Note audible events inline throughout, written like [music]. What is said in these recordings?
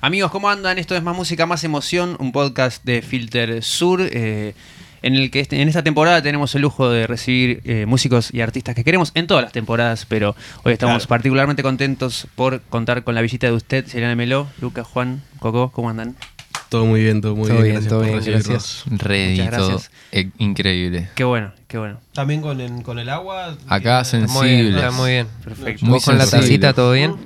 Amigos, ¿cómo andan? Esto es Más Música, Más Emoción, un podcast de Filter Sur, eh, en el que este- en esta temporada tenemos el lujo de recibir eh, músicos y artistas que queremos en todas las temporadas, pero hoy estamos Claro. particularmente contentos por contar con la visita de usted, Selena Meló, Lucas, Juan, Coco, ¿cómo andan? Todo muy bien, todo muy Todo bien. bien, gracias todo por bien, recibirnos. Ready, Muchas todo. gracias. Eh, increíble. Qué bueno, qué bueno. También con el, con el agua. Acá tiene- sensible. Muy bien, está muy bien. Perfecto. Muy ¿Vos con la tacita todo bien?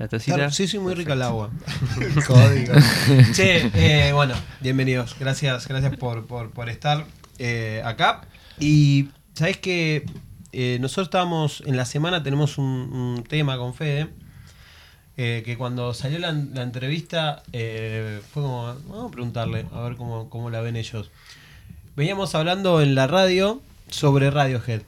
La tacita. Claro, sí, sí, muy rica el agua. [laughs] Código. [laughs] Che, eh, bueno, bienvenidos. Gracias, gracias por, por, por estar eh, acá. Y sabes que nosotros estábamos en la semana, tenemos un, un tema con Fede. eh, que cuando salió la, la entrevista eh, fue como, vamos a preguntarle, a ver cómo, cómo la ven ellos. Veníamos hablando en la radio sobre Radiohead.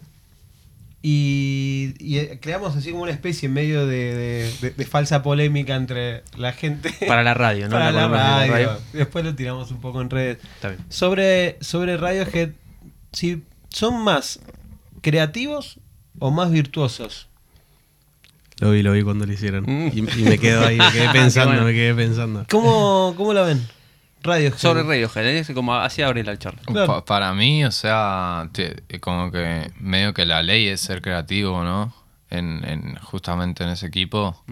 Y, y, eh, creamos así como una especie en medio de, de- de- de falsa polémica entre la gente. Para la radio, ¿no? Para la radio. Después lo tiramos un poco en redes. Está bien. Sobre, sobre Radiohead, si son más creativos o más virtuosos. Lo vi, lo vi cuando lo hicieron. Mm. Y, y me quedo ahí, me quedé [laughs] pensando, bueno. me quedé pensando. ¿Cómo, cómo la ven? Radiohead. Sobre Radiohead, ¿eh? es como así abre la charla. Claro. Pa- para mí, o sea, como que medio que la ley es ser creativo, ¿no? En, en- justamente en ese equipo.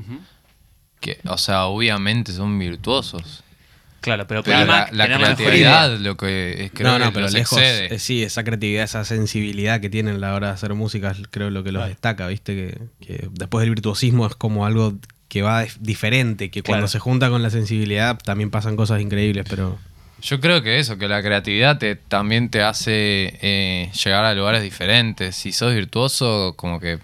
Que, o sea, obviamente son virtuosos. Claro, pero la, creatividad, lo que es, creo no, no, que pero los lejos. excede. eh, sí, esa creatividad, esa sensibilidad que tienen a la hora de hacer música, creo lo que los Claro. destaca, ¿viste? Que, que después del virtuosismo es como algo que va dif- diferente, que cuando Claro. se junta con la sensibilidad también pasan cosas increíbles, pero. Yo creo que eso, que la creatividad te, también te hace eh, llegar a lugares diferentes. Si sos virtuoso, como que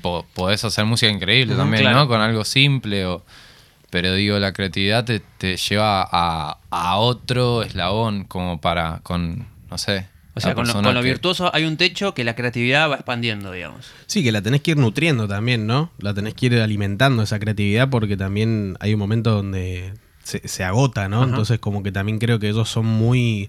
po- podés hacer música increíble también, claro. ¿no? Con algo simple. O, pero digo, la creatividad te, te lleva a, a otro eslabón, como para, con, no sé. O sea, con lo, con lo virtuoso hay un techo que la creatividad va expandiendo, digamos. Sí, que la tenés que ir nutriendo también, ¿no? La tenés que ir alimentando esa creatividad porque también hay un momento donde se, se agota, ¿no? Ajá. Entonces como que también creo que ellos son muy,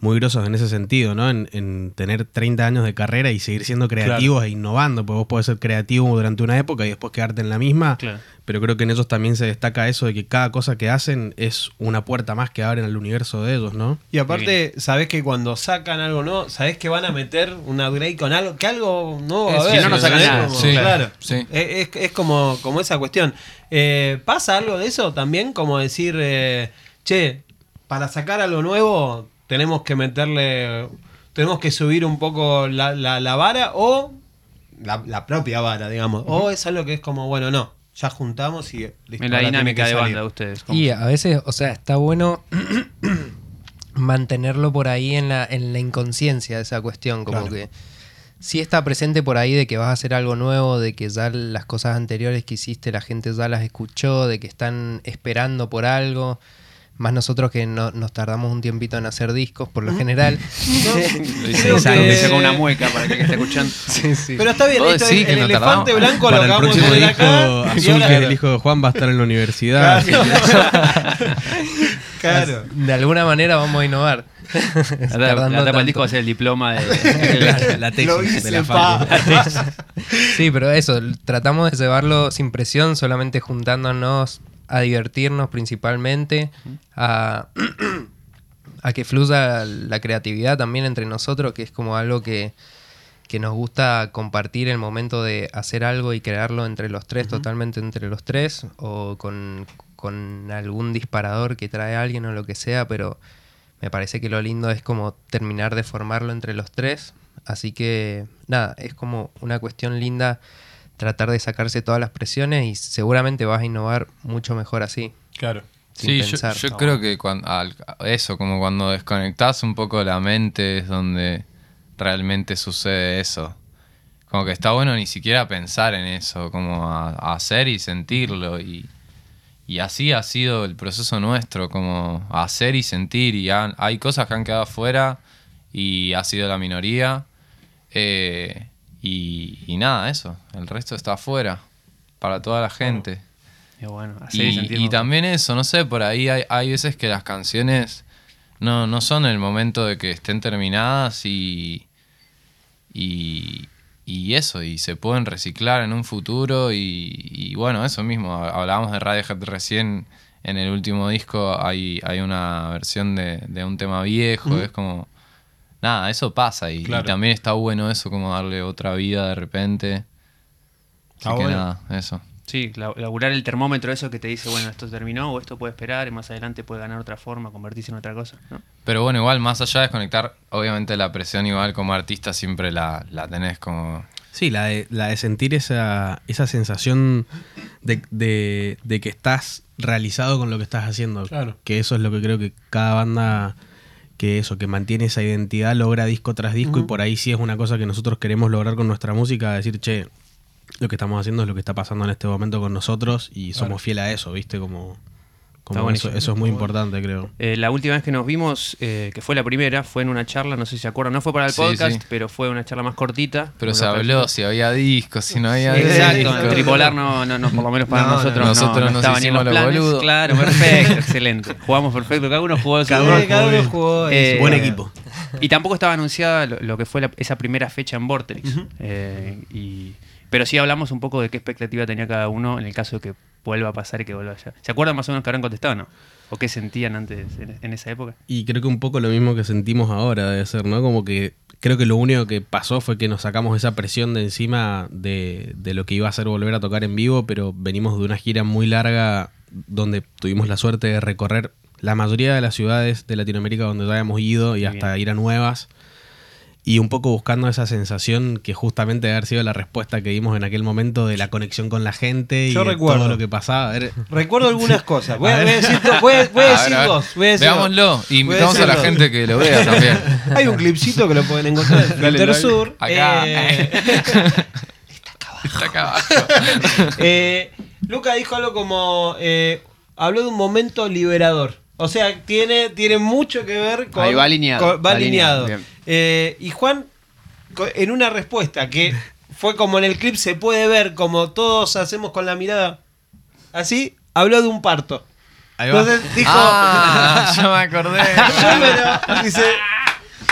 muy grosos en ese sentido, ¿no? En, en tener 30 años de carrera y seguir siendo creativos e innovando, porque vos podés ser creativo durante una época y después quedarte en la misma, Claro. pero creo que en ellos también se destaca eso de que cada cosa que hacen es una puerta más que abren al universo de ellos, ¿no? Y aparte, sabés que cuando sacan algo nuevo, sabés que van a meter un upgrade con algo, que algo nuevo a si no, no sacan nada. Como- Sí, claro. sí. Es, es- es como, como esa cuestión. Eh, ¿Pasa algo de eso también? Como decir, eh, che, para sacar algo nuevo tenemos que meterle, tenemos que subir un poco la, la- la vara o la, la propia vara, digamos. O es algo que es como, bueno, no, ya juntamos y listo, En la dinámica de banda de ustedes. ¿cómo? Y a veces, o sea, está bueno [clears throat] mantenerlo por ahí en la, en la inconsciencia de esa cuestión, como Claro. que sí está presente por ahí de que vas a hacer algo nuevo, de que ya las cosas anteriores que hiciste la gente ya las escuchó, de que están esperando por algo. Más nosotros que no- nos tardamos un tiempito en hacer discos, por lo general. [laughs] Lo hice, que- con una mueca para que esté escuchando. [laughs] sí, sí. Pero está bien, esto, el, que el no elefante tardamos. blanco Para el acabamos próximo acá. azul, ahora- que es el hijo de Juan, va a estar en la universidad. Claro. [laughs] De alguna manera vamos a innovar. Tanto. disco va a ser el diploma de. la, la tesis de la pa. facu. Sí, pero eso, tratamos de llevarlo sin presión, solamente juntándonos a divertirnos principalmente, a, [clears throat] a que fluya la creatividad también entre nosotros, que es como algo que, que nos gusta compartir el momento de hacer algo y crearlo entre los tres, totalmente entre los tres, o con, con algún disparador que trae alguien o lo que sea, pero me parece que lo lindo es como terminar de formarlo entre los tres. Así que nada, es como una cuestión linda tratar de sacarse todas las presiones y seguramente vas a innovar mucho mejor así. Claro. sin Sí, yo, creo que cuando, al- eso, como cuando desconectás un poco la mente es donde realmente sucede eso. Como que está bueno ni siquiera pensar en eso, como a, a hacer y sentirlo. Y, y así ha sido el proceso nuestro, como hacer y sentir. Y han- hay cosas que han quedado afuera y ha sido la minoría. Eh, y, y nada, eso. El resto está afuera para toda la gente. Y bueno, así Y, también eso, no sé, por ahí hay, hay veces que las canciones no, no son el momento de que estén terminadas y, y, y eso, y se pueden reciclar en un futuro y, y bueno, eso mismo, hablábamos de Radiohead recién en el último disco hay, hay una versión de, de un tema viejo, es como... Nada, eso pasa y, también está bueno eso, como darle otra vida de repente. Así que bueno. nada, eso. Sí, la- laburar el termómetro, eso que te dice, bueno, esto terminó o esto puede esperar y más adelante puede ganar otra forma, convertirse en otra cosa. ¿no? Pero bueno, igual, más allá de desconectar, obviamente la presión igual como artista siempre la, la tenés como... Sí, la de, la de sentir esa, esa sensación de, de- de que estás realizado con lo que estás haciendo. Claro. Que eso es lo que creo que cada banda que eso, que mantiene esa identidad, logra disco tras disco y por ahí sí es una cosa que nosotros queremos lograr con nuestra música, decir, che, lo que estamos haciendo es lo que está pasando en este momento con nosotros y somos fieles a eso, ¿viste? Como, como eso, es muy importante, creo. Eh, la última vez que nos vimos, eh, que fue la primera, fue en una charla, no sé si se acuerdan, no fue para el Sí, podcast, sí. pero fue una charla más cortita. Pero se habló si había discos, si no había Exacto, discos. en Tripolar no, no, no, por lo menos para No, no, nosotros no, nosotros no nos estaba ni en los los planes. boludos. Claro, perfecto, [laughs] excelente. Jugamos perfecto, cada uno jugó Cada cada uno, cada uno jugó Eh, Buen equipo. Y tampoco estaba anunciada lo, lo que fue la- esa primera fecha en Vortex. Eh, y, pero sí hablamos un poco de qué expectativa tenía cada uno en el caso de que vuelva a pasar y que vuelva allá. ¿Se acuerdan más o menos que habrán contestado no? ¿O qué sentían antes en, en esa época? Y creo que un poco lo mismo que sentimos ahora debe ser, ¿no? Como que creo que lo único que pasó fue que nos sacamos esa presión de encima de, de lo que iba a ser volver a tocar en vivo, pero venimos de una gira muy larga donde tuvimos la suerte de recorrer la mayoría de las ciudades de Latinoamérica donde ya habíamos ido y Muy hasta bien. ir a nuevas. Y un poco buscando esa sensación que justamente debe haber sido la respuesta que dimos en aquel momento de la conexión con la gente y Yo de recuerdo. todo lo que pasaba. A ver, Recuerdo algunas cosas. [laughs] Voy a, voy a decir, do- voy a- voy a A decir ver, a ver. dos. Voy a decir dos. Veámoslo. Y a invitamos a, la dos. gente que lo vea también. [laughs] Hay un clipcito que lo pueden encontrar en Dale, Filter. Sur. Acá. Eh, [laughs] Está acá abajo. eh, Luca dijo algo como. eh, habló de un momento liberador. O sea, tiene, tiene mucho que ver con. Ahí va alineado, con- va alineado. Eh, y Juan, en una respuesta que fue como en el clip, se puede ver como todos hacemos con la mirada así, habló de un parto. ahí va. Entonces dijo. Ah, [laughs] ya me acordé. yo me lo, dice,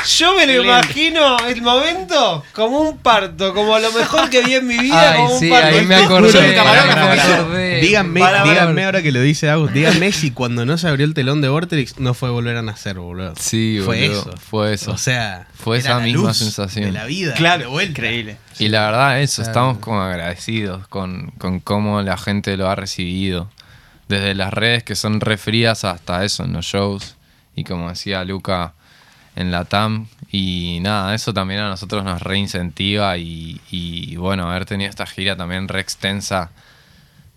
yo me lo imagino el momento como un parto, como lo mejor que vi en mi vida. Ay, como un sí, parto. ahí me acordé. dice, acordé. Díganme, Para, para, díganme para. ahora que lo dice Agus, díganme si cuando no se abrió el telón de Vortex no fue volver a nacer, boludo. Sí, fue boludo, eso. fue eso. O sea, Fue era esa la misma luz sensación. De la vida. Claro. vuelta. Increíble. Y la verdad, eso, Claro. estamos como agradecidos con, con cómo la gente lo ha recibido. Desde las redes que son re frías hasta eso en los shows. Y como decía Luca en la TAM. Y nada, eso también a nosotros nos reincentiva. Y, y bueno, haber tenido esta gira también re extensa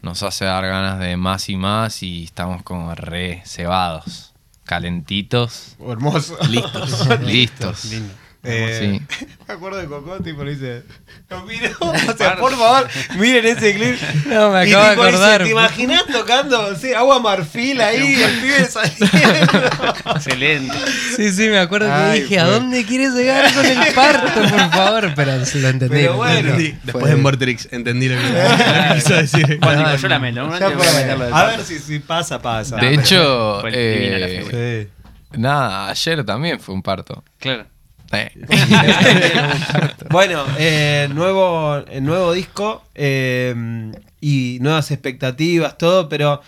nos hace dar ganas de más y más. Y estamos como re cebados, calentitos, Hermoso. Listos. [laughs] listos. Lindo. Eh, Sí. [laughs] Me acuerdo de Coco, tipo, le dice. Lo miro, [laughs] o sea, por favor, miren ese clip. No, me Y acabo de tipo, dice, acordar. ¿Te imaginas tocando sí, agua marfil ahí, el pibe [laughs] saliendo? Excelente. Sí, sí, me acuerdo Ay, que dije, ¿a dónde quieres llegar con el parto, por favor? Pero sí, lo entendí. Pero lo bueno, entendí. Sí, Después en Vortex entendí lo que quiso decir. Bueno, No, digo, yo la meto. a de ver si, si pasa, pasa. De hecho, eh, nada, ayer también fue un parto. Claro. [laughs] Bueno, eh, nuevo, eh, nuevo disco eh, y nuevas expectativas, todo, pero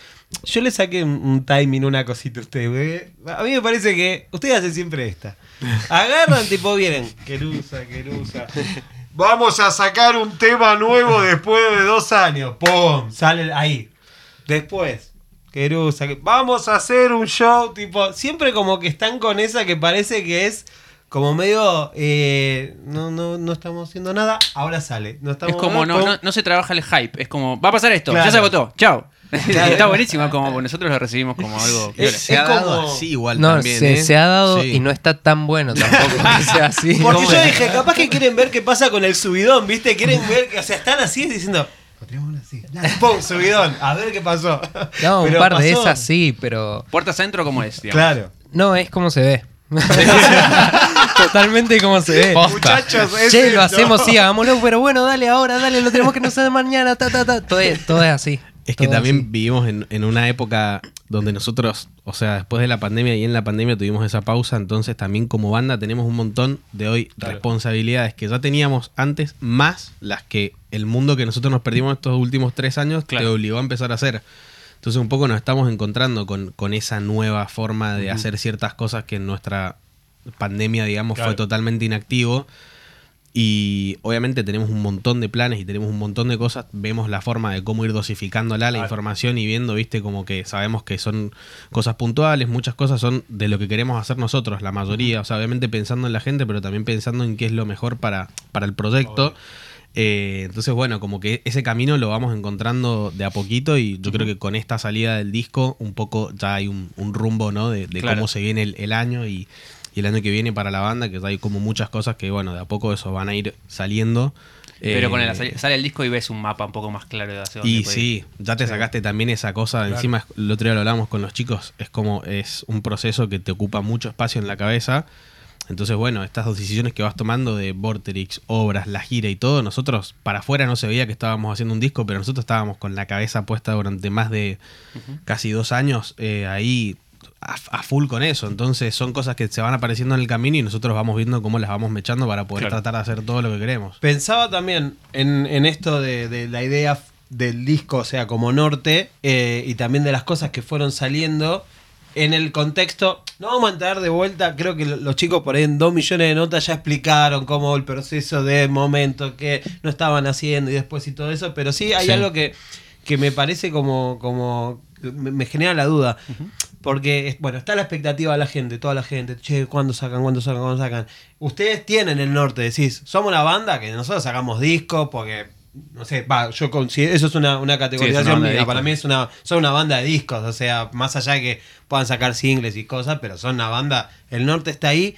yo le saqué un, timing, una cosita a ustedes. A mí me parece que ustedes hacen siempre esta. Agarran, tipo, vienen, querusa, querusa. Vamos a sacar un tema nuevo después de dos años. ¡Pum! Sale ahí. Después, querusa, que- vamos a hacer un show, tipo, siempre como que están con esa que parece que es como medio eh, no, no, no estamos haciendo nada, ahora sale. No estamos, Es como no, no, no se trabaja el hype. Es como, va a pasar esto, Claro. ya se agotó, chao. Claro. [laughs] Está buenísimo, como nosotros lo recibimos como algo. Es-. Se ha dado así igual No, también, se, ¿eh? se ha dado Sí. y no está tan bueno tampoco [laughs] que sea así. Porque ¿Cómo yo dije, capaz que quieren ver qué pasa con el subidón, ¿viste? Quieren ver, que- o sea, están así diciendo, "Podríamos así. Dale, ¡Pum! Subidón, a ver qué pasó. No, un Pero par de esas sí, pero Puerta centro, ¿cómo es? digamos? Claro. no es como se ve. [laughs] Totalmente como se ve. Posta. Muchachos, es Che, lo hacemos, sí, hagámoslo, pero bueno, dale ahora, dale, lo tenemos que no hacer mañana, ta, ta, ta. Todo es, todo es así. Es que también así. vivimos en, en una época donde nosotros, o sea, después de la pandemia y en la pandemia tuvimos esa pausa, entonces también como banda tenemos un montón de hoy responsabilidades que ya teníamos antes, más las que el mundo que nosotros nos perdimos estos últimos tres años Claro. te obligó a empezar a hacer. Entonces un poco nos estamos encontrando con, con esa nueva forma de hacer ciertas cosas que en nuestra pandemia, digamos, Claro. fue totalmente inactivo. Y obviamente tenemos un montón de planes y tenemos un montón de cosas. Vemos la forma de cómo ir dosificándola la información y viendo, viste, como que sabemos que son cosas puntuales, muchas cosas son de lo que queremos hacer nosotros, la mayoría. O sea, obviamente pensando en la gente, pero también pensando en qué es lo mejor para, para el proyecto. Eh, entonces, bueno, como que ese camino lo vamos encontrando de a poquito y yo creo que con esta salida del disco un poco ya hay un, un rumbo, ¿no? De, de Claro. cómo se viene el, el año y, y el año que viene para la banda, que hay como muchas cosas que, bueno, de a poco eso van a ir saliendo. Pero Eh, con el, sale, sale el disco y ves un mapa un poco más claro de hacia dónde y puede ir. sí, ya te sacaste también esa cosa. Encima, el otro día lo hablamos con los chicos. Es como es un proceso que te ocupa mucho espacio en la cabeza. Entonces, bueno, estas decisiones que vas tomando de Vorterix, obras, la gira y todo, nosotros para afuera no se veía que estábamos haciendo un disco, pero nosotros estábamos con la cabeza puesta durante más de casi dos años eh, ahí a, a full con eso. Entonces, son cosas que se van apareciendo en el camino y nosotros vamos viendo cómo las vamos mechando para poder Claro. tratar de hacer todo lo que queremos. Pensaba también en, en esto de, de la idea del disco, o sea, como norte, eh, y también de las cosas que fueron saliendo en el contexto. No vamos a entrar de vuelta, creo que lo- los chicos por ahí en dos millones de notas ya explicaron cómo el proceso de momento que no estaban haciendo y después y todo eso, pero sí hay Sí. algo que, que me parece como, como me, me genera la duda. Porque, es- bueno, está la expectativa de la gente, toda la gente. Che, ¿cuándo sacan? ¿Cuándo sacan? ¿Cuándo sacan? Ustedes tienen el norte, decís, somos una banda que nosotros sacamos discos porque, no sé, va, yo considero, eso es una, una categorización. Para mí es una, son una banda de discos, o sea, más allá de que puedan sacar singles y cosas, pero son una banda, el norte está ahí.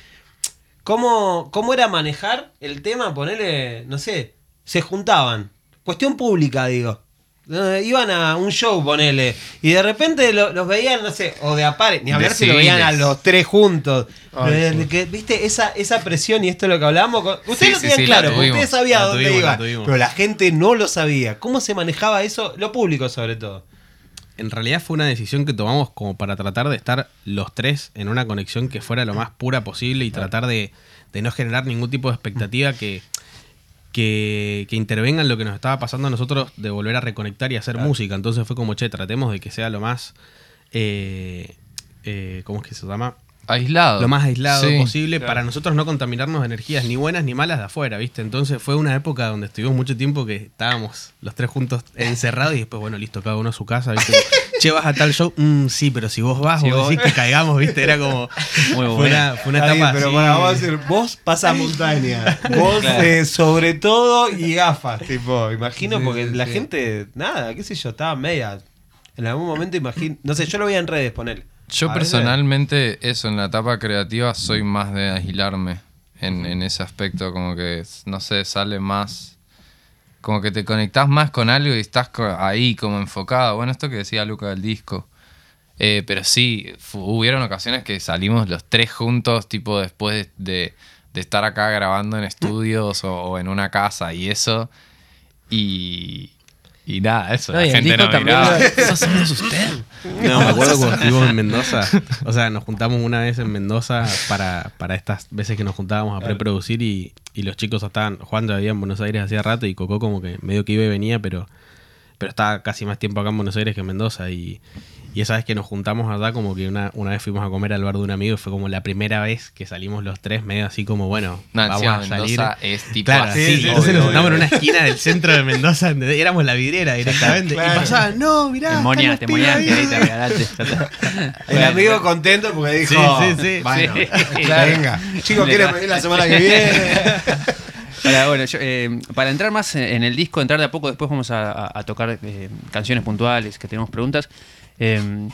¿Cómo, cómo era manejar el tema? Ponerle, no sé, se juntaban. Cuestión pública, digo. Iban a un show, ponele. Y de repente lo- los veían, no sé, o de apare, ni hablar si lo veían a los tres juntos. Ay, sí. que, ¿Viste? Esa, esa presión y esto es lo que hablamos. con- Ustedes Sí, lo tenían sí, claro, tuvimos. ustedes sabían dónde tuvimos, la iban. tuvimos. Pero la gente no lo sabía. ¿Cómo se manejaba eso? Lo público, sobre todo. En realidad fue una decisión que tomamos como para tratar de estar los tres en una conexión que fuera lo más pura posible y tratar de, de no generar ningún tipo de expectativa que, que, que intervenga en lo que nos estaba pasando a nosotros de volver a reconectar y hacer música. Entonces fue como, che, tratemos de que sea lo más... Eh, eh, ¿Cómo es que se llama? Aislado. lo más aislado Sí. posible para nosotros no contaminarnos de energías ni buenas ni malas de afuera, ¿viste? Entonces fue una época donde estuvimos mucho tiempo que estábamos los tres juntos encerrados y después, bueno, listo, cada uno a su casa, ¿viste? Che, vas a tal show, Mm, sí, pero si vos vas, Si vos decís que caigamos, ¿viste? Era como... [laughs] Muy fue, bueno. una, fue una Está bien, etapa pero así. para vos decir, vos pasa montaña. [laughs] Vos eh, sobre todo y gafas, tipo, imagino, Sí, porque sí, la sí. gente, nada, qué sé yo, estaba media. En algún momento imagino, no sé, yo lo veía en redes, poner. Yo personalmente, eso, en la etapa creativa, soy más de aislarme en, en ese aspecto, como que, no sé, sale más, como que te conectás más con algo y estás ahí como enfocado. Bueno, esto que decía Luca del disco. Eh, pero sí, hubieron ocasiones que salimos los tres juntos, tipo después de, de estar acá grabando en estudios o en una casa y eso. Y, y nada, eso. No, la gente no miraba. lo- ¿Eso somos usted? No, me acuerdo cuando estuvimos en Mendoza. O sea, nos juntamos una vez en Mendoza para, para estas veces que nos juntábamos a preproducir y, y los chicos estaban. Juan ya vivía en Buenos Aires hacía rato y Coco como que medio que iba y venía, pero, pero estaba casi más tiempo acá en Buenos Aires que en Mendoza. Y, y esa vez que nos juntamos allá, como que una, una vez fuimos a comer al bar de un amigo y fue como la primera vez que salimos los tres, medio así como, bueno, No, vamos a salir. Mendoza es tipo Claro, así. sí, sí, entonces obvio, nos sentamos en una esquina del centro de Mendoza, donde éramos la vidriera [laughs] directamente. Claro. Y pasaban, no, mirá. Te moñaste, te pibes moñaste ahí". ahí, te regalaste. [laughs] El amigo contento porque dijo, Sí, sí, sí. bueno, Sí. [laughs] venga, chicos, ¿quieren venir la semana que viene? Para, bueno, yo, eh, para entrar más en el disco, entrar de a poco, después vamos a, a- a tocar eh, canciones puntuales, que tenemos preguntas. Eh,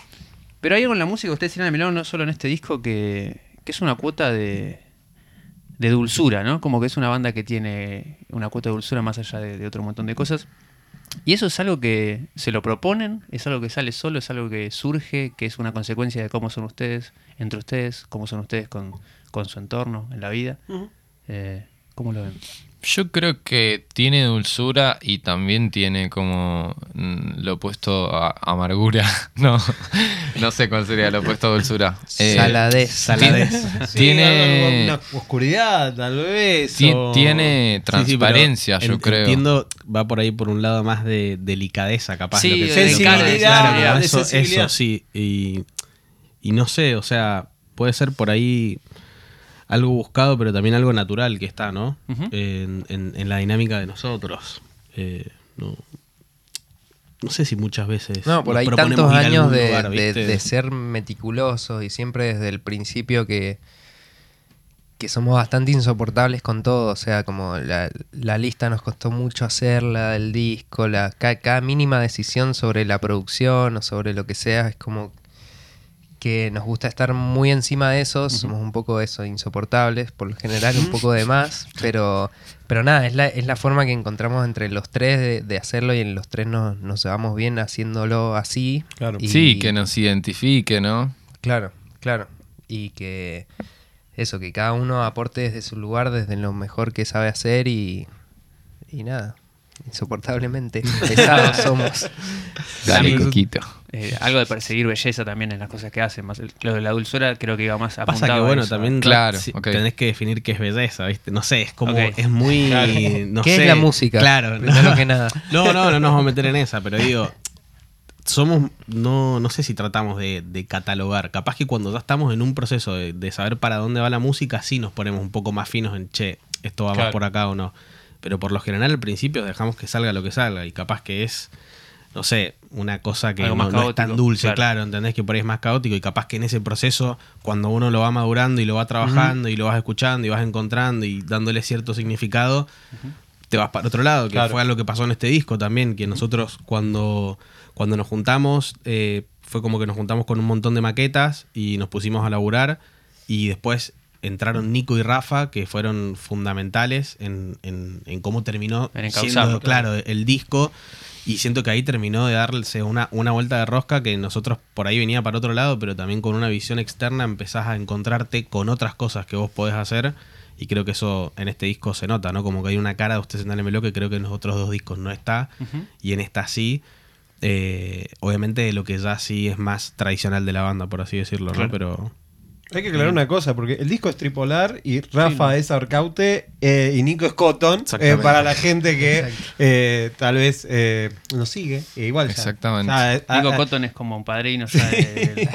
pero hay algo en la música ustedes tienen lado, no solo en este disco, que, que es una cuota de, de dulzura, ¿no? Como que es una banda que tiene una cuota de dulzura más allá de, de otro montón de cosas. Y eso es algo que se lo proponen, es algo que sale solo, es algo que surge, que es una consecuencia de cómo son ustedes, entre ustedes, cómo son ustedes con, con su entorno en la vida. Eh, ¿Cómo lo ven? Yo creo que tiene dulzura y también tiene como mm, lo opuesto a amargura. [laughs] No, no sé cuál sería lo opuesto a dulzura. Eh, Saladez. Saladez. [laughs] Sí, Tiene- una oscuridad, tal vez. o- tiene Sí, sí, pero transparencia, yo en- creo. Entiendo, va por ahí por un lado más de delicadeza, capaz. Sí, lo que Claro, de eso, sensibilidad. eso, sí. Y, y no sé, o sea, puede ser por ahí algo buscado, pero también algo natural que está, ¿no? En, en- en la dinámica de nosotros. Eh, no, no sé si muchas veces. No, por ahí tantos años de, lugar, de- ser meticulosos y siempre desde el principio que, que somos bastante insoportables con todo. O sea, como la, la lista nos costó mucho hacerla, el disco, la, ca- cada, mínima decisión sobre la producción o sobre lo que sea, es como que nos gusta estar muy encima de eso, somos un poco eso, insoportables, por lo general un poco de [laughs] más, pero, pero nada, es la, es la forma que encontramos entre los tres de, de hacerlo y en los tres nos, nos llevamos bien haciéndolo así. Claro. Y- Sí, que nos identifique, ¿no? Claro, claro. Y que eso, que cada uno aporte desde su lugar, desde lo mejor que sabe hacer y, y nada, insoportablemente [laughs] pesados somos. Dale, Sí. Coquito. Eh, algo de perseguir belleza también en las cosas que hacen. Más lo de la dulzura creo que iba más apuntado Pasa que a bueno, eso. también Claro, sí, ok. tenés que definir qué es belleza, ¿viste? No sé, es como, es muy, [laughs] Claro. no ¿Qué sé. es la música? Claro, Primero que nada. [laughs] No, no, no nos vamos a meter en esa, pero digo, somos, no, no sé si tratamos de, de catalogar. Capaz que cuando ya estamos en un proceso de, de saber para dónde va la música, sí nos ponemos un poco más finos en, che, esto va Claro. más por acá o no. Pero por lo general al principio dejamos que salga lo que salga y capaz que es, no sé, una cosa que no, más no es tan dulce, claro. claro. ¿entendés? Que por ahí es más caótico y capaz que en ese proceso, cuando uno lo va madurando y lo va trabajando y lo vas escuchando y vas encontrando y dándole cierto significado, te vas para otro lado, que Claro. fue algo que pasó en este disco también, que nosotros cuando, cuando nos juntamos, eh, fue como que nos juntamos con un montón de maquetas y nos pusimos a laburar y después entraron Nico y Rafa, que fueron fundamentales en, en- en cómo terminó En siendo, claro, el disco. Y siento que ahí terminó de darse una, una vuelta de rosca que nosotros por ahí venía para otro lado, pero también con una visión externa empezás a encontrarte con otras cosas que vos podés hacer. Y creo que eso en este disco se nota, ¿no? Como que hay una cara de ustedes en Melo que creo que en los otros dos discos no está. Y en esta sí. Eh, obviamente lo que ya sí es más tradicional de la banda, por así decirlo, Claro. ¿no? Pero Hay que aclarar una cosa, porque el disco es tripolar y Rafa es Arcaute eh, y Nico es Cotton. eh, Exactamente. para la gente que eh, tal vez eh, nos sigue. e igual ya. Exactamente. Sea, eh, Nico ah, ah, Cotton es como un padrino ya del [laughs] del.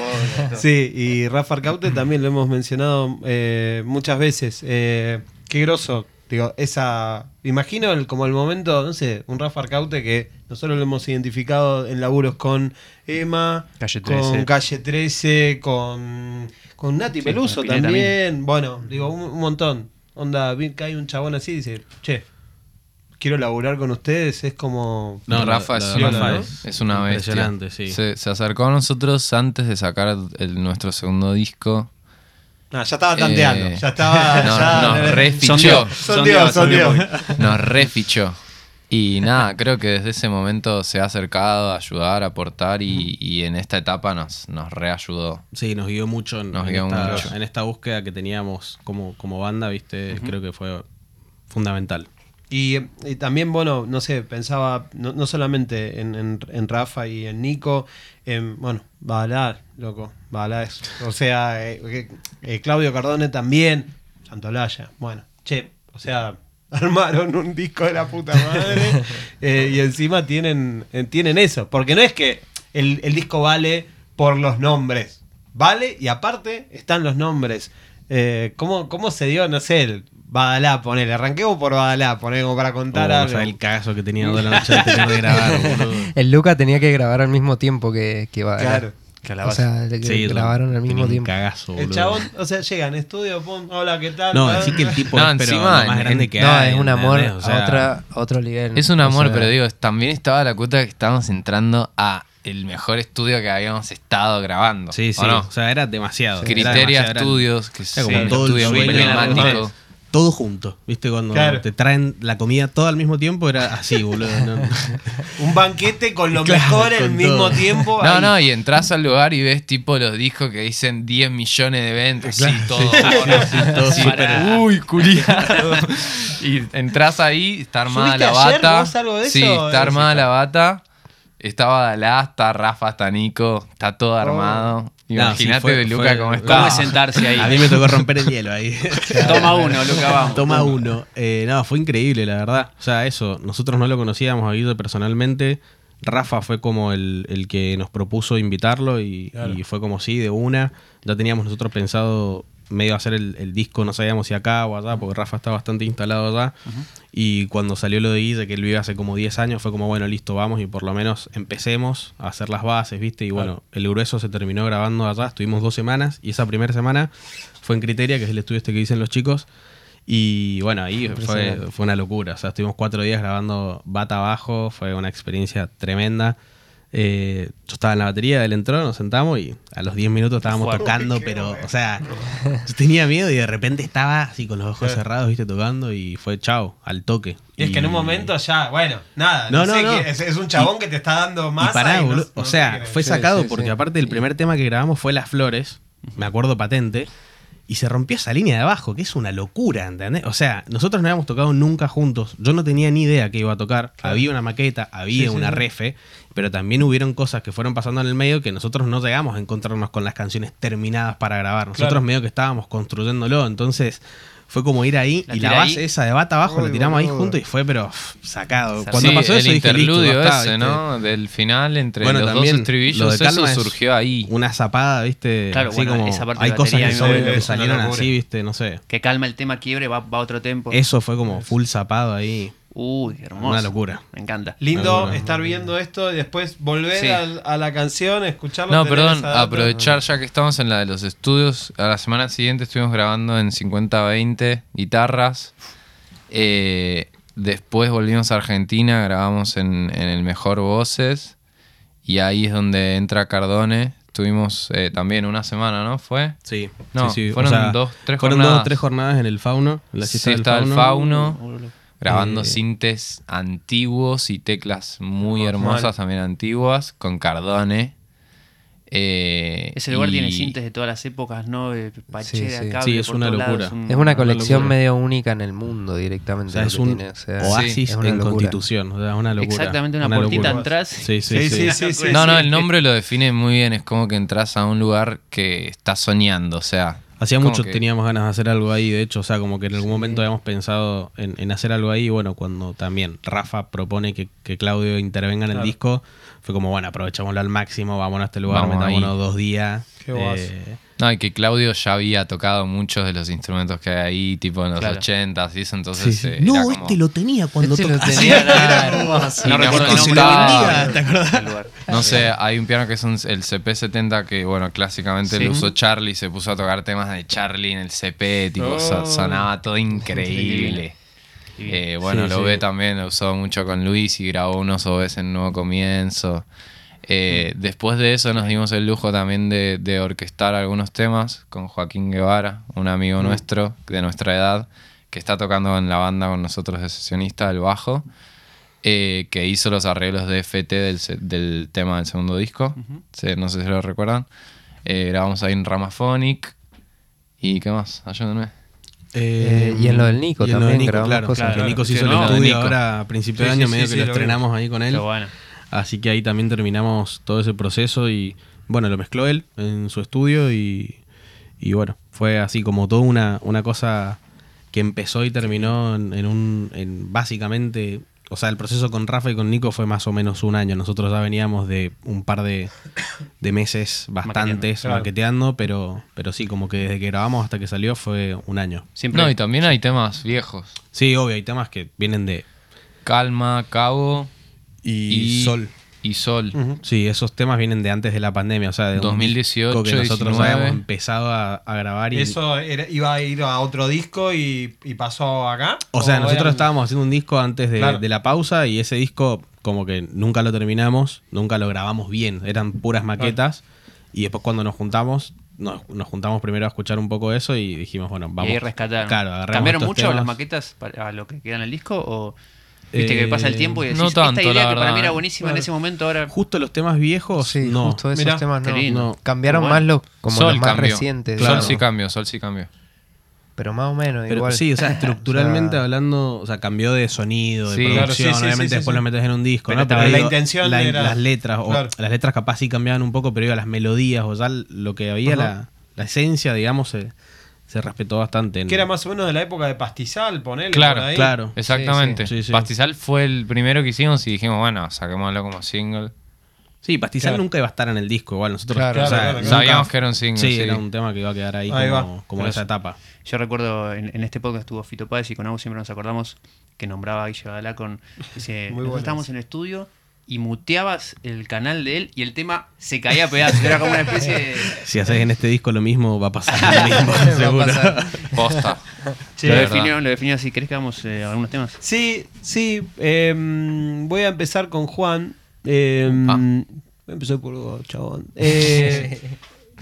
Sí, y Rafa Arcaute también lo hemos mencionado eh, muchas veces. Eh, qué groso. Digo, esa. Imagino el- como el momento, no sé, un Rafa Arcaute que nosotros lo hemos identificado en laburos con Emma, Calle con 13. Calle 13, con, con Nati Sí, Peluso con también. Bueno, digo, un, un montón. Onda, vi que hay un chabón así y dice, che, quiero laburar con ustedes. Es como. No, Rafa, es, Rafa es es una bestia. impresionante, sí. Se, se acercó a nosotros antes de sacar el- nuestro segundo disco. Ah, ya estaba tanteando. Eh, ya estaba. [laughs] no, ya, nos [laughs] refichó. Sondeó. Sondeó, sondeó. Nos refichó. Y nada, creo que desde ese momento se ha acercado a ayudar, a aportar y, y en esta etapa nos, nos reayudó. Sí, nos guió mucho en, Nos en guió esta, mucho. en esta búsqueda que teníamos como, como banda, ¿viste? Creo que fue fundamental. Y, y también, bueno, no sé, pensaba no, no solamente en, en- en Rafa y en Nico, en, bueno, Badalá, loco, O sea, eh, que- eh, Claudio Cardone también, Santolaya, bueno, che, o sea, [laughs] armaron un disco de la puta madre [laughs] eh, y encima tienen, eh, tienen eso, porque no es que el, el disco vale por los nombres, vale y aparte están los nombres. Eh, ¿cómo, ¿Cómo se dio, no sé, el Badalá, ponele, arranquemos por Badalá, ponele como para contar Oh, algo. ¿sabes el cagazo que tenía toda la noche de tener que [laughs] grabar, boludo. El Luca tenía que grabar al mismo tiempo que, que Badalá. Claro. O sea, le- Sí, grabaron al mismo tiempo. cagazo, El chabón, o sea, llega en estudio, pum, hola, ¿qué tal? No, así que el tipo No, es pero encima, lo más grande que no, hay. es un amor ¿entendés? O sea, a, otra, a otro nivel. Es un O amor, sea, pero digo, también estaba la cuota que estábamos entrando a el mejor estudio que habíamos estado grabando. Sí, sí. ¿o no? O sea, era demasiado. era Criteria Studios, que es como un todo el estudio muy sueño. Todo junto. ¿Viste? Cuando Claro. te traen la comida todo al mismo tiempo, era así, boludo. ¿no? [laughs] Un banquete con lo [laughs] Claro, mejor al mismo todo. tiempo. No, ahí. no, y entras al lugar y ves tipo los discos que dicen 10 millones de ventas. Claro, [laughs] sí, todo. sí, ahora. sí, todo Sí, para- Uy, culiado. y entras ahí, está armada ¿Subiste la ayer bata. vos algo de sí, eso? está armada Sí, la bata. Estaba Dalá, está Rafa, está Nico, está todo armado. Imagínate sí, de Luca fue- cómo ¿Cómo está. es sentarse ahí? A mí me tocó romper el hielo ahí. [laughs] Toma uno, Luca, vamos. Toma uno. Eh, no, fue increíble, la verdad. O sea, eso, nosotros no lo conocíamos a Guido personalmente. Rafa fue como el, el que nos propuso invitarlo y, Claro. y fue como sí, de una. Ya teníamos nosotros pensado medio hacer el, el disco, no sabíamos si acá o allá, porque Rafa está bastante instalado allá. Y cuando salió lo de Guille, que él vive hace como 10 años, fue como, bueno, listo, vamos y por lo menos empecemos a hacer las bases, ¿viste? Y bueno, el grueso se terminó grabando allá, estuvimos dos semanas y esa primera semana fue en Criteria, que es el estudio este que dicen los chicos. Y bueno, ahí fue, fue una locura. O sea, estuvimos cuatro días grabando bata abajo, fue una experiencia tremenda. Eh, yo estaba en la batería, él entró, nos sentamos y a los 10 minutos estábamos Fuerte. tocando, pero, o sea, yo tenía miedo y de repente estaba así con los ojos cerrados, viste, tocando y fue chao, al toque. Y es que en un momento ya, bueno, nada. No, No, no, sé, no. que Es, es un chabón que te está dando más. Y pará, boludo, o sea, fue Sí, sacado sí, porque sí. aparte el primer tema que grabamos fue Las Flores, me acuerdo patente, y se rompió esa línea de abajo, que es una locura, ¿entendés? O sea, nosotros no habíamos tocado nunca juntos, yo no tenía ni idea que iba a tocar, había una maqueta, había Sí, una sí. refe, pero también hubieron cosas que fueron pasando en el medio que nosotros no llegamos a encontrarnos con las canciones terminadas para grabar, nosotros Claro. medio que estábamos construyéndolo, entonces... Fue como ir ahí La y la base ahí. esa de bata abajo la tiramos ahí juntos y fue, pero pff, sacado. Cuando Sí, pasó el eso dije, listo, interludio ese, ¿viste? ¿no? Del final, entre Bueno, los también dos lo estribillos, de Calma eso es surgió ahí. Una zapada, ¿viste? Claro, así bueno, como esa parte hay de cosas batería que, son- que salieron así, ¿viste? No sé. Que calma el tema quiebre, va, va a otro tempo. Eso fue como full zapado ahí. Uy, hermoso. Una locura. Me encanta. Lindo estar viendo esto y después volver Sí. al- a, la canción, escucharlo. No, perdón, aprovechar ya que estamos en la de los estudios. A la semana siguiente estuvimos grabando en 50-20 guitarras. Eh, después volvimos a Argentina, grabamos en, en el Mejor Voces. Y ahí es donde entra Cardone. Estuvimos eh, también una semana, ¿no? ¿Fue? Sí. No, sí, sí. fueron dos, tres fueron jornadas. dos, tres jornadas en el Fauno. En la Sí, del está el Fauno. Fauno. Grabando Eh, sintes antiguos y teclas muy Mal. hermosas, también antiguas, con Cardone. Eh, Ese lugar y- tiene cintes de todas las épocas, ¿no? De Pachera, Sí, sí. cable Sí, es por una locura. un- Es una Una colección medio única en el mundo directamente. O sea, lo es un tiene, o sea, oasis es una en locura. Constitución. O sea, una locura. Exactamente, una puertita locura. atrás. Sí, sí, Sí, sí. sí, sí, sí. No, no, el nombre lo define muy bien. Es como que entras a un lugar que estás soñando. O sea, Hacía mucho que- teníamos ganas de hacer algo ahí, de hecho, o sea, como que en algún momento habíamos pensado en, en hacer algo ahí, y bueno, cuando también Rafa propone que, que Claudio intervenga en el disco, fue como, bueno, aprovechémoslo al máximo, vámonos a este lugar, Vamos metámonos ahí. dos días. Qué eh, No, y que Claudio ya había tocado muchos de los instrumentos que hay ahí, tipo en los Claro. 80s y eso, entonces sí. eh, No, era como- este lo tenía cuando Este lo tocaba. tenía, Era. No. No sé, hay un piano que es un- el CP70 que, bueno, clásicamente Sí. lo usó Charlie, se puso a tocar temas de Charlie en el CP, tipo, so- Oh. sonaba todo increíble. Eh, bueno, Sí, lo sí. ve también, lo usó mucho con Luis y grabó unos OVs en Nuevo Comienzo. Eh, Después de eso nos dimos el lujo también de, de orquestar algunos temas con Joaquín Guevara, un amigo nuestro de nuestra edad, que está tocando en la banda con nosotros de sesionista del bajo, eh, que hizo los arreglos de FT del, tema del segundo disco. Sí, no sé si lo recuerdan. Eh, grabamos ahí en Ramaphonic. ¿Y qué más? Ayúdenme. Eh, y en lo del Nico también de Nico, grabamos claro, cosas. que Nico se Sí, hizo no, el de estudio Nico. ahora a principio Sí, de sí, año, sí, medio sí, que lo lo estrenamos ahí con él. Qué bueno. Así que ahí también terminamos todo ese proceso y bueno, lo mezcló él en su estudio y, y bueno, fue así como toda una, una cosa que empezó y terminó en, en un, en básicamente, o sea, el proceso con Rafa y con Nico fue más o menos un año. Nosotros ya veníamos de un par de, de meses bastantes Claro. maqueteando, pero, pero sí, como que desde que grabamos hasta que salió fue un año. Siempre. No, y también hay temas viejos. Sí, obvio, hay temas que vienen de... Calma, Cabo Y, Sol. Y Sol. Sí, esos temas vienen de antes de la pandemia, o sea, de un 2018, disco que nosotros 19. habíamos empezado a, a grabar y Eso era- iba a ir a otro disco y, y pasó acá. o sea, nosotros eran- estábamos haciendo un disco antes de, Claro. de la pausa y ese disco como que nunca lo terminamos, nunca lo grabamos bien, eran puras maquetas y después cuando nos juntamos nos, nos juntamos primero a escuchar un poco eso y dijimos, bueno, vamos. y ahí rescataron. Claro, ¿Cambiaron mucho temas. las maquetas para, a lo que queda en el disco? ¿O viste que Eh, pasa el tiempo y decís, no tanto, esta idea la que para mí era ¿eh? buenísima en ese momento, ahora... Justo los temas viejos, Sí, no. justo esos Mirá, temas no. Cambiaron Bueno. más los, como Sol los más cambió. recientes. Sol sí cambió, Sol sí cambió. Pero más o menos Pero igual. sí, o sea, [laughs] estructuralmente O sea, hablando, o sea, cambió de sonido, de Sí, producción, claro, sí, obviamente sí, después sí, lo metes en un disco, Pero ¿no? la digo, intención la- era- las letras, o las letras capaz sí cambiaban un poco, pero digo, las melodías, o ya lo que había, la, la esencia, digamos, se, se respetó bastante. en- Que era más o menos de la época de Pastizal, ponele. Claro, por ahí. Claro. Exactamente. Sí, sí. Sí, sí. Pastizal fue el primero que hicimos y dijimos, bueno, saquémoslo como single. Sí, Pastizal Claro. nunca iba a estar en el disco, igual nosotros Claro, o sea, claro, claro. nunca- Sabíamos que era un single. Sí, Sí, era un tema que iba a quedar ahí, Ahí como, Pero esa es- etapa. Yo recuerdo en, en este podcast estuvo Fito Páez y con Agus siempre nos acordamos que nombraba a Guille Badalá con... Dice, [laughs] Muy estábamos en el estudio y muteabas el canal de él y el tema se caía a pedazos. Era como una especie de... [laughs] Si haces en este disco lo mismo, va a pasar lo [laughs] mismo, seguro. Posta. [laughs] Sí, lo, definió, lo definió así. ¿Querés que hagamos eh, algunos temas? Sí, sí. em, voy a empezar con Juan. Em, Ah. Voy a empezar por vos, chabón. Eh,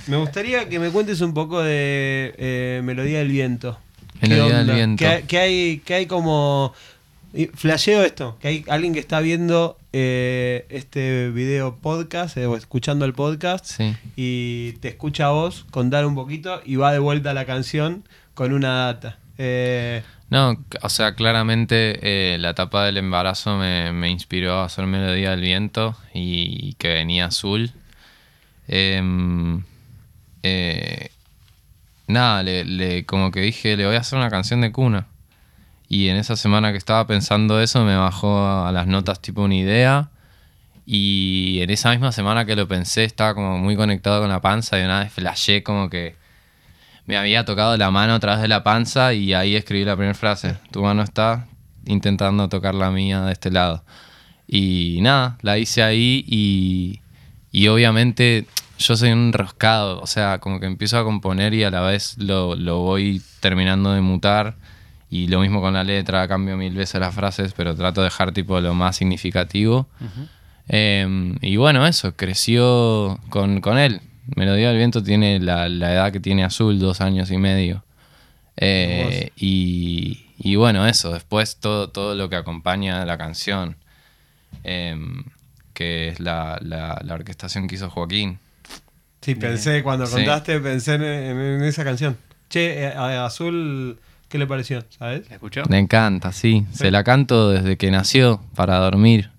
me gustaría que me cuentes un poco de eh, Melodía del Viento. ¿Qué Melodía del? Viento. ¿Qué, hay- qué hay como... y Flasheo esto, que hay alguien que está viendo eh, este video podcast eh, o escuchando el podcast Sí. y te escucha a vos contar un poquito y va de vuelta a la canción con una data. Eh, No, o sea, claramente la etapa del embarazo me, me inspiró a hacer Melodía del Viento y, que venía azul. Em, nada, le, le- como que dije, le voy a hacer una canción de cuna. Y en esa semana que estaba pensando eso, me bajó a las notas tipo una idea. Y en esa misma semana que lo pensé, estaba como muy conectado con la panza y una vez flashé como que me había tocado la mano atrás de la panza y ahí escribí la primera frase. Tu mano está intentando tocar la mía de este lado. Y nada, la hice ahí y, y obviamente yo soy un enroscado, o sea, como que empiezo a componer y a la vez lo, lo voy terminando de mutar. Y lo mismo con la letra, cambio mil veces las frases, pero trato de dejar tipo lo más significativo. Eh, y bueno, eso, creció con, con él. Melodía del Viento tiene la, la edad que tiene Azul, dos años y medio. Eh, y, y bueno, eso, después todo, todo lo que acompaña la canción, eh, que es la, la, la orquestación que hizo Joaquín. Sí, pensé, cuando Sí. contaste, pensé en, en- en esa canción. Che, eh, a Azul, ¿qué le pareció? ¿Sabes? ¿La escuchó? Le encanta, sí. Se la canto desde que nació para dormir.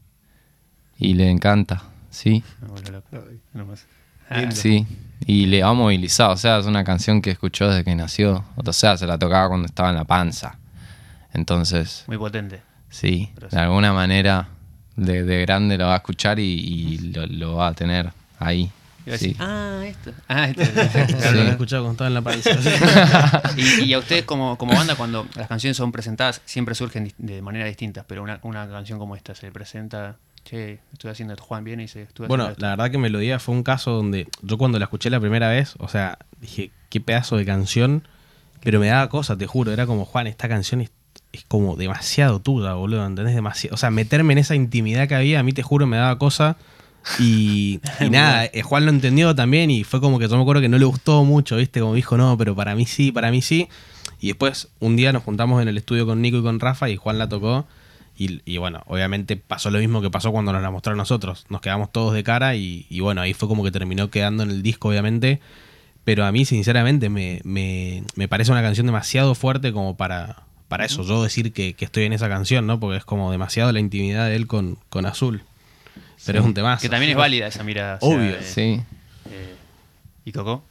Y le encanta, sí. Nomás. Lindo. Sí, y le ha movilizado. O sea, es una canción que escuchó desde que nació. O sea, se la tocaba cuando estaba en la panza. Entonces, Muy potente. sí, de alguna manera de, de grande lo va a escuchar y, y lo, lo va a tener ahí. Iba a Sí. decir, ah, esto. [laughs] Ah, esto. [laughs] Claro, lo he escuchado cuando estaba en la panza. [laughs] y, y a ustedes como, como banda, cuando las canciones son presentadas, siempre surgen de manera distinta, pero una, una canción como esta se presenta, che, estoy haciendo esto, Juan viene y se estuve Bueno, la esto". verdad que Melodía fue un caso donde yo cuando la escuché la primera vez, o sea, dije, qué pedazo de canción, pero me daba cosa, te juro, era como, Juan, esta canción es, es como demasiado tuya, boludo, ¿entendés? Demasiado, o sea, meterme en esa intimidad que había, a mí te juro, me daba cosa. Y, [laughs] y nada, eh, Juan lo entendió también y fue como que yo me acuerdo que no le gustó mucho, ¿viste? Como dijo, no, pero para mí sí, para mí sí. Y después un día nos juntamos en el estudio con Nico y con Rafa y Juan la tocó. Y, y bueno, obviamente pasó lo mismo que pasó cuando nos la mostró a nosotros. Nos quedamos todos de cara y, y bueno, ahí fue como que terminó quedando en el disco, obviamente. Pero a mí, sinceramente, me, me- me parece una canción demasiado fuerte como para, para eso. Yo decir que, que estoy en esa canción, ¿no? Porque es como demasiado la intimidad de él con, con Azul. Pero es un tema. Que también es válida esa mirada. o sea, Obvio. eh, Sí. eh, ¿Y Coco?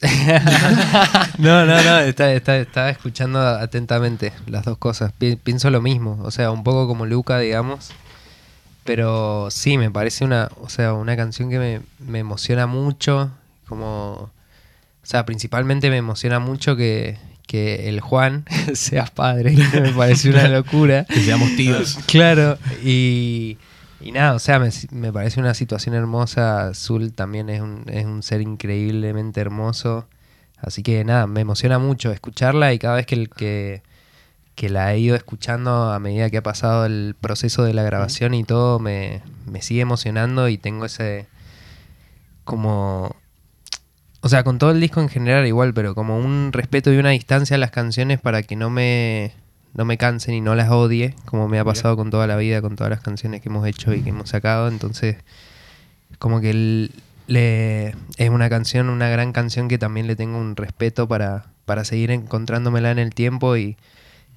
[laughs] No, no, no, está- está- estaba escuchando atentamente las dos cosas. Pi- pienso lo mismo, o sea, un poco como Luca, digamos. Pero sí, me parece una, o sea, una canción que me, me emociona mucho. Como. O sea, principalmente me emociona mucho que, que el Juan [laughs] sea padre. [laughs] me parece una locura. Que seamos tíos. Claro, y, y nada, o sea, me, me parece una situación hermosa. Azul también es un, es un ser increíblemente hermoso. Así que nada, me emociona mucho escucharla y cada vez que, el, que, que la he ido escuchando a medida que ha pasado el proceso de la grabación y todo, me, me sigue emocionando y tengo ese como O sea, con todo el disco en general igual, pero como un respeto y una distancia a las canciones para que no me, no me cansen y no las odie, como me ha pasado con toda la vida, con todas las canciones que hemos hecho y que hemos sacado. Entonces, como que el- le, es una canción, una gran canción que también le tengo un respeto para, para seguir encontrándomela en el tiempo y,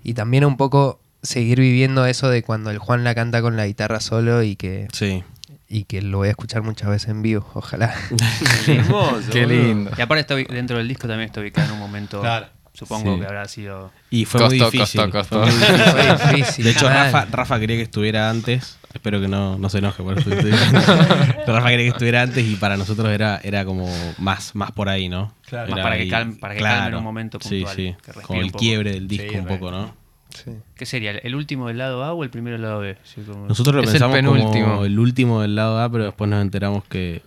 y también un poco seguir viviendo eso de cuando el Juan la canta con la guitarra solo y que, Sí. y que lo voy a escuchar muchas veces en vivo, ojalá. Hermoso, [laughs] Qué lindo. Y aparte está dentro del disco también está ubicado en un momento, Claro. Supongo Sí. que habrá sido... Y fue Costó, muy difícil. costó, [laughs] fue costó. muy difícil. Fue difícil. De hecho. Rafa, Rafa quería que estuviera antes. Espero que no, no se enoje por esto. [laughs] Rafa quería que estuviera antes y para nosotros era, era como más, más por ahí, ¿no? Claro. Más para que calme- para que calme en un momento puntual, Sí, sí. que Como el quiebre del disco Sí, un poco, ¿no? Sí. ¿Qué sería? ¿El último del lado A o el primero del lado B? Sí, como- Nosotros lo Es el pensamos como el último del lado A, pero después nos enteramos que.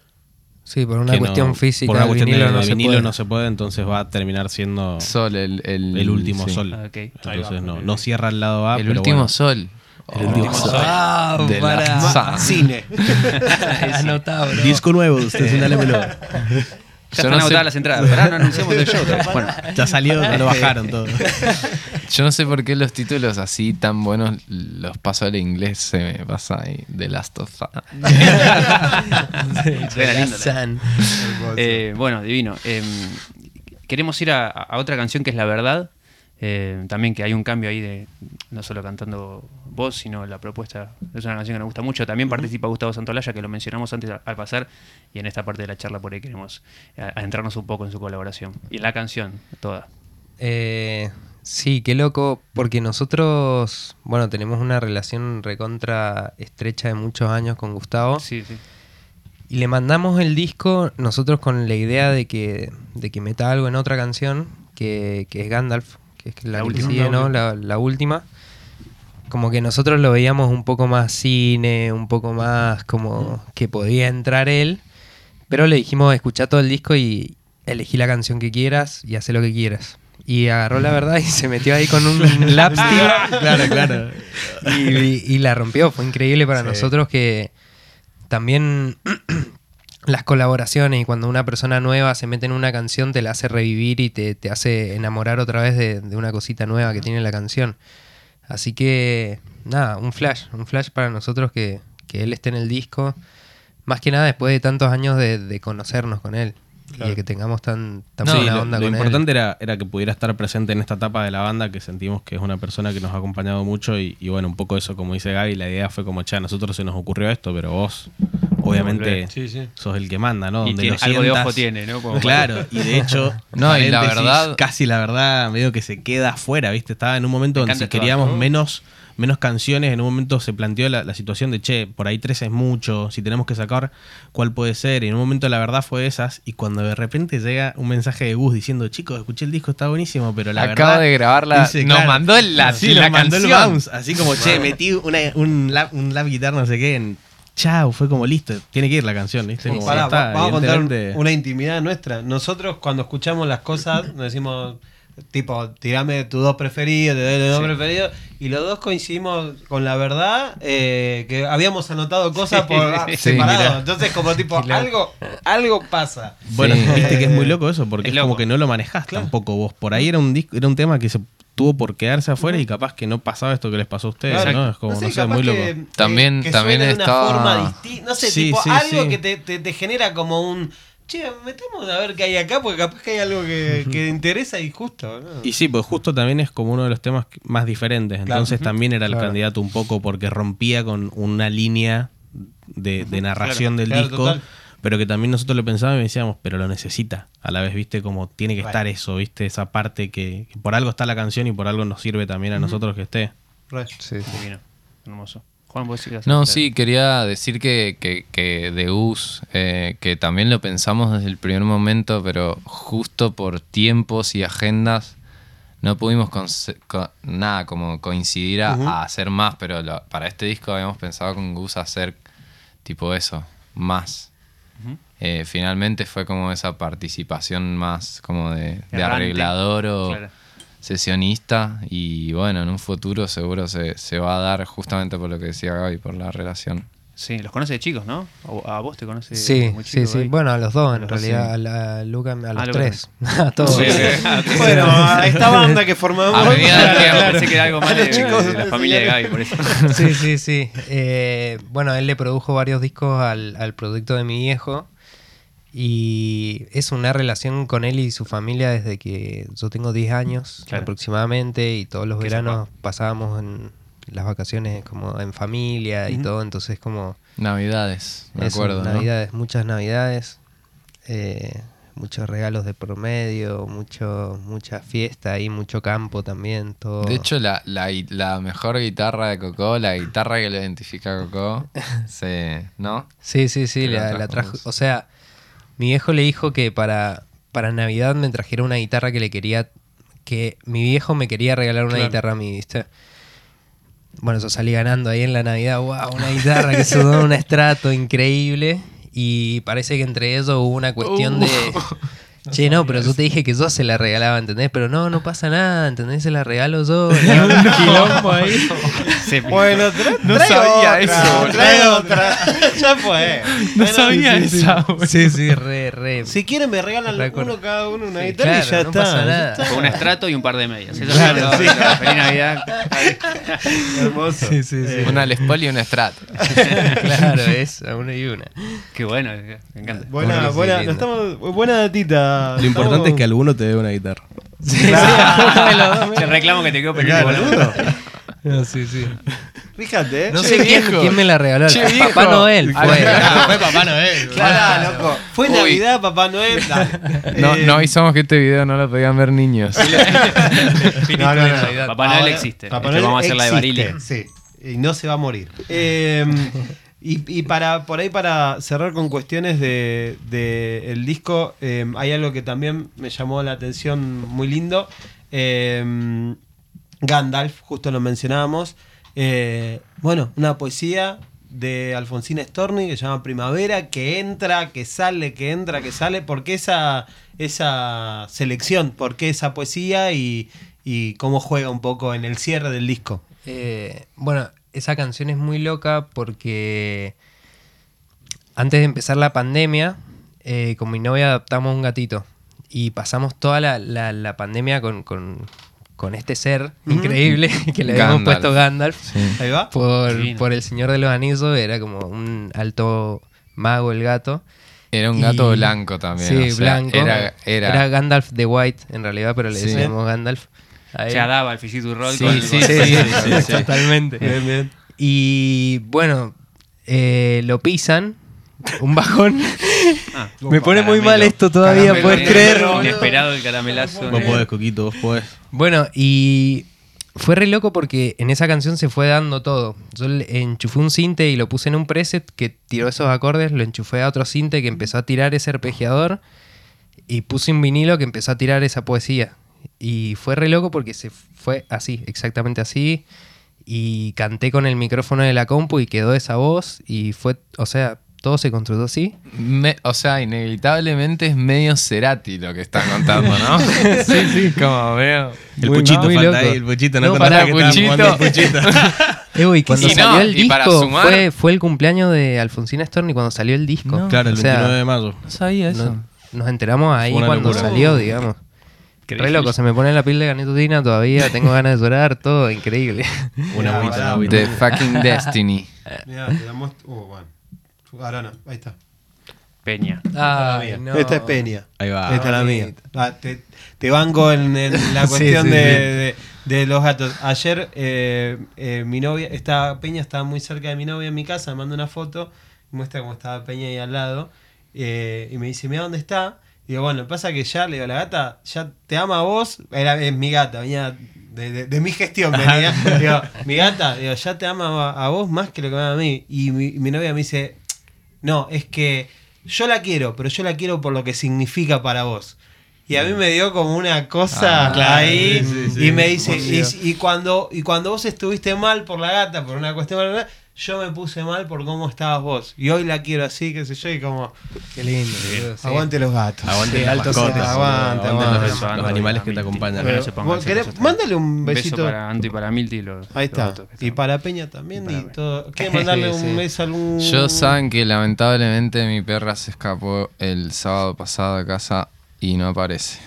Sí, por una cuestión no- física, Por una cuestión vinilo de, no de se vinilo puede. no se puede, entonces va a terminar siendo Sol, el, el, el último sí. sol. Ah. Entonces no, no cierra el lado A. El pero último bueno. sol. El último Oh, sol. Ah, de para. Cine. [laughs] [laughs] Anotado. Disco nuevo, usted [laughs] señálemelo. Ya Yo están no sé- agotadas las entradas, pero ahora no anunciamos el show. [laughs] Bueno, [laughs] Ya salió, ya lo bajaron todo. Yo no sé por qué los títulos así tan buenos los paso al inglés, se me pasa ahí. The Last of Us. [laughs] Eh, bueno, divino. Eh, queremos ir a, a otra canción que es La Verdad. Eh, también que hay un cambio ahí de no solo cantando vos, sino la propuesta. Es una canción que nos gusta mucho. También participa Gustavo Santolaya, que lo mencionamos antes al, pasar. Y en esta parte de la charla por ahí queremos eh, adentrarnos un poco en su colaboración. Y en la canción, toda. Eh, sí, qué loco, porque nosotros, bueno, tenemos una relación recontra estrecha de muchos años con Gustavo. Sí, sí. Y le mandamos el disco nosotros con la idea de que, de que meta algo en otra canción, que, que es Gandalf, que es la, La que última. sigue, ¿no? La, la última. Como que nosotros lo veíamos un poco más cine, un poco más como que podía entrar él. Pero le dijimos, escucha todo el disco y elegí la canción que quieras y hace lo que quieras. Y agarró la verdad y se metió ahí con un [laughs] lap steel Claro, claro. y, y la rompió. Fue increíble para Sí. nosotros que también [clears throat] las colaboraciones y cuando una persona nueva se mete en una canción te la hace revivir y te, te hace enamorar otra vez de, de una cosita nueva que tiene la canción. Así que, nada, un flash, un flash para nosotros que, que él esté en el disco. Más que nada después de tantos años de, de conocernos con él y de que tengamos tan, tan Sí, buena lo, onda lo con importante él. era, era que pudiera estar presente en esta etapa de la banda, que sentimos que es una persona que nos ha acompañado mucho y, y bueno, un poco eso, como dice Gaby, la idea fue como, che, a nosotros se nos ocurrió esto, pero vos, obviamente, Sí, sí. sos el que manda, ¿no? Y Donde tiene- lo algo de ojo tiene, ¿no? Como- Claro, y de hecho, [laughs] No, y la verdad- casi la verdad, medio que se queda afuera, ¿viste? Estaba en un momento Me donde si queríamos ¿no? menos, menos canciones, en un momento se planteó la, la situación de, che, por ahí tres es mucho, si tenemos que sacar, ¿cuál puede ser? Y en un momento la verdad fue esas, y cuando de repente llega un mensaje de Gus diciendo, chicos, escuché el disco, está buenísimo, pero la Acabo verdad... de grabarla. Dice, nos claro, mandó la, sí, la nos mandó el canción. bounce, así como, che, metí una- un, lap, un guitar, no sé qué, en... Chao, fue como listo, tiene que ir la canción, ¿viste? Como, Pará, ya está, vamos a contar una intimidad nuestra. Nosotros cuando escuchamos las cosas nos decimos, tipo, tirame tus dos preferidos, te doy los dos Sí. preferidos, y los dos coincidimos con la verdad eh, que habíamos anotado cosas [laughs] por ah, Sí, separado. mirá. Entonces como tipo, algo, algo pasa. Bueno, Sí. viste que es muy loco eso, porque Es es, como que no lo manejás tampoco vos. Por ahí era un disco, era un tema que se tuvo por quedarse afuera y capaz que no pasaba esto que les pasó a ustedes, Claro. ¿no? Es como, no sé, capaz muy loco. que- También- que también suene de una estaba- forma distinta. No sé, Sí, tipo sí, algo sí. que te, te- te genera como un. Che, metemos a ver qué hay acá, porque capaz que hay algo que, que interesa y justo. ¿no? Y sí, pues justo también es como uno de los temas más diferentes. Entonces Claro. también era el Claro. candidato un poco porque rompía con una línea de, de narración Claro, del claro, disco. total. Pero que también nosotros lo pensábamos y decíamos, pero lo necesita. A la vez, viste, como tiene que Bueno. estar eso, viste, esa parte que, que por algo está la canción y por algo nos sirve también a nosotros que esté. Sí, sí. Divino. Hermoso. Juan, vos decías No, sí, quería decir que, que, que de US, eh, que también lo pensamos desde el primer momento, pero justo por tiempos y agendas no pudimos nada como coincidir a, hacer más, pero lo- para este disco habíamos pensado con Gus hacer tipo eso, más. Eh, finalmente fue como esa participación más como de, de arreglador o Claro. Sesionista y bueno, en un futuro seguro se, se va a dar justamente por lo que decía Gaby, por la relación. Sí, los conoce de chicos, ¿no? O- A vos te conoce Sí, muy sí, chico sí. ahí. Bueno, a los dos, en Los realidad. sí. A, la, a Luca, a los Luca tres. [laughs] a todos. Sí, sí. Bueno, a esta banda que formamos. A medida del Claro, tiempo. Pensé que era algo más de, chicos, de la familia de Gaby, por eso. Sí, sí, sí. Eh, bueno, él le produjo varios discos al, al producto de mi viejo. Y es una relación con él y su familia desde que yo tengo 10 años Claro. aproximadamente. Y todos los veranos pasábamos en las vacaciones como en familia y todo. Entonces, como. Navidades, me eso, acuerdo. ¿no? Navidades, muchas navidades. eh, muchos regalos de promedio, mucho, mucha fiesta y mucho campo también. Todo. De hecho, la, la, la mejor guitarra de Coco, la guitarra que lo identifica a Coco, [laughs] se, ¿no? Sí, sí, sí, la la, trajo. O sea, mi viejo le dijo que para, para Navidad me trajera una guitarra que le quería. que mi viejo me quería regalar una Claro. guitarra a mí, ¿viste? Bueno, yo salí ganando ahí en la Navidad, wow, una guitarra que sonó un estrato increíble. Y parece que entre ellos hubo una cuestión de. Che, no, pero yo te dije que yo se la regalaba, ¿entendés? Pero no, no pasa nada, ¿entendés? Se la regalo yo. [laughs] Un [laughs] quilombo ahí. [laughs] Bueno, tra- No sabía otra, eso. Trae otra. ya fue. No Bueno, sabía sí, sí. esa. Sí, sí, re, re. Si quieren me regalan Recuerdo. uno cada uno una guitarra y ya no está. pasa ya nada. está. Con un estrato y un par de medias. Eso Claro, sí. Feliz Navidad. Hermoso. Sí, sí, sí. Una Les Paul y un Strat. claro, es a una y una. Qué bueno, me encanta. Buena, buena, estamos, buena datita. Lo importante es que alguno te dé una guitarra. [laughs] Te reclamo que te quedo Claro, pendiente. boludo. No, sí, sí. Fíjate, ¿eh? No Che, sé quién, me la regaló. Che, Papá viejo. Noel fue. claro. fue Papá Noel. Claro, loco. Fue Uy. Navidad, Papá Noel. [laughs] dale. No, Eh, no avisamos que este video no lo podían ver niños. [laughs] no, no, no. Papá Noel existe. Papá Este, Noel vamos a hacer la de Barili. Sí, y no se va a morir. Eh, y, para por ahí para cerrar con cuestiones de, de el disco, eh, hay algo que también me llamó la atención muy lindo. Eh, Gandalf, justo lo mencionábamos. Eh, bueno, una poesía de Alfonsín Storni que se llama Primavera, que entra, que sale, que entra, que sale. ¿Por qué esa, esa selección? ¿Por qué esa poesía y, y cómo juega un poco en el cierre del disco? Eh, bueno, esa canción es muy loca porque antes de empezar la pandemia, eh, con mi novia adoptamos un gatito y pasamos toda la, la- la pandemia con, con- con este ser increíble [laughs] que le habíamos Gandalf. puesto Gandalf. Ahí va. Por, por el Señor de los Anillos, era como un alto mago el gato. Era un gato Y- blanco también. Sí, o sea, blanco. Era, era, Gandalf the White, en realidad, pero le Sí. decíamos Gandalf. A él. Ya daba el Fisitu Roll Sí, con sí, con- sí, sí, sí, totalmente. Bien, bien. Y bueno, eh, lo pisan. Un bajón. Ah, [laughs] Me pone muy mal esto todavía, Caramelo, ¿puedes creer? boludo? Inesperado el caramelazo. Vos podés, Coquito, vos podés. Bueno, y fue re loco porque en esa canción se fue dando todo. Yo le enchufé un cinte y lo puse en un preset que tiró esos acordes, lo enchufé a otro cinte que empezó a tirar ese arpegiador y puse un vinilo que empezó a tirar esa poesía. Y fue re loco porque se fue así, exactamente así. Y canté con el micrófono de la compu y quedó esa voz y fue, o sea, todo se construyó así. me- o sea, inevitablemente es medio Cerati lo que están contando, ¿no? [laughs] sí, sí. Como veo. El Muy- puchito muy falta loco. ahí, el puchito. No, No, contaste pará, que Puchito. puchito. [laughs] Eh, cuando Y no, salió el y para disco, sumar- fue, fue el cumpleaños de Alfonsina Storni cuando salió el disco. No. claro, el O sea, 29 de mayo. No sabía eso. no- nos enteramos ahí cuando locura. salió, digamos. Qué Re loco, se me pone la piel de ganitutina todavía, tengo ganas de llorar, todo increíble. [laughs] Una agüita. The fucking Destiny. [laughs] Mirá, te la muestro. Oh, bueno. Ahora no, ahí está. Peña. Ay, no. Esta es Peña. Ahí va. Esta es la mía. Ah, te, te banco en, en [laughs] la cuestión sí, de, sí. de- de los gatos. Ayer eh, eh, mi novia, esta Peña estaba muy cerca de mi novia en mi casa, me manda una foto, muestra cómo estaba Peña ahí al lado, eh, y me dice, mira dónde está. Digo, bueno, pasa que ya, le digo, la gata ya te ama a vos, era es mi gata, venía de, de- de mi gestión, venía. digo, mi gata, digo, ya te ama a, a vos más que lo que me ama a mí. Y mi, mi novia me dice, no, es que yo la quiero, pero yo la quiero por lo que significa para vos. Y a mí me dio como una cosa Ah, claro, ahí sí, sí, sí. y me dice, y, cuando, y cuando vos estuviste mal por la gata, por una cuestión, yo me puse mal por cómo estabas vos. Y hoy la quiero así, qué sé yo, y como, Qué lindo. sí. aguante los gatos. Aguante Sí, las mascotas, aguante, aguante aguante. los- los animales que te acompañan. Pero- Pero, no se pongan ¿vos así, querés- no se mándale un Beso besito. para Anto y para Milti. Los, Ahí está. Y para Peña también. Y todo. ¿Quieres mandarle [laughs] un Sí. beso a algún.? Yo saben que lamentablemente mi perra se escapó el sábado pasado de casa y no aparece.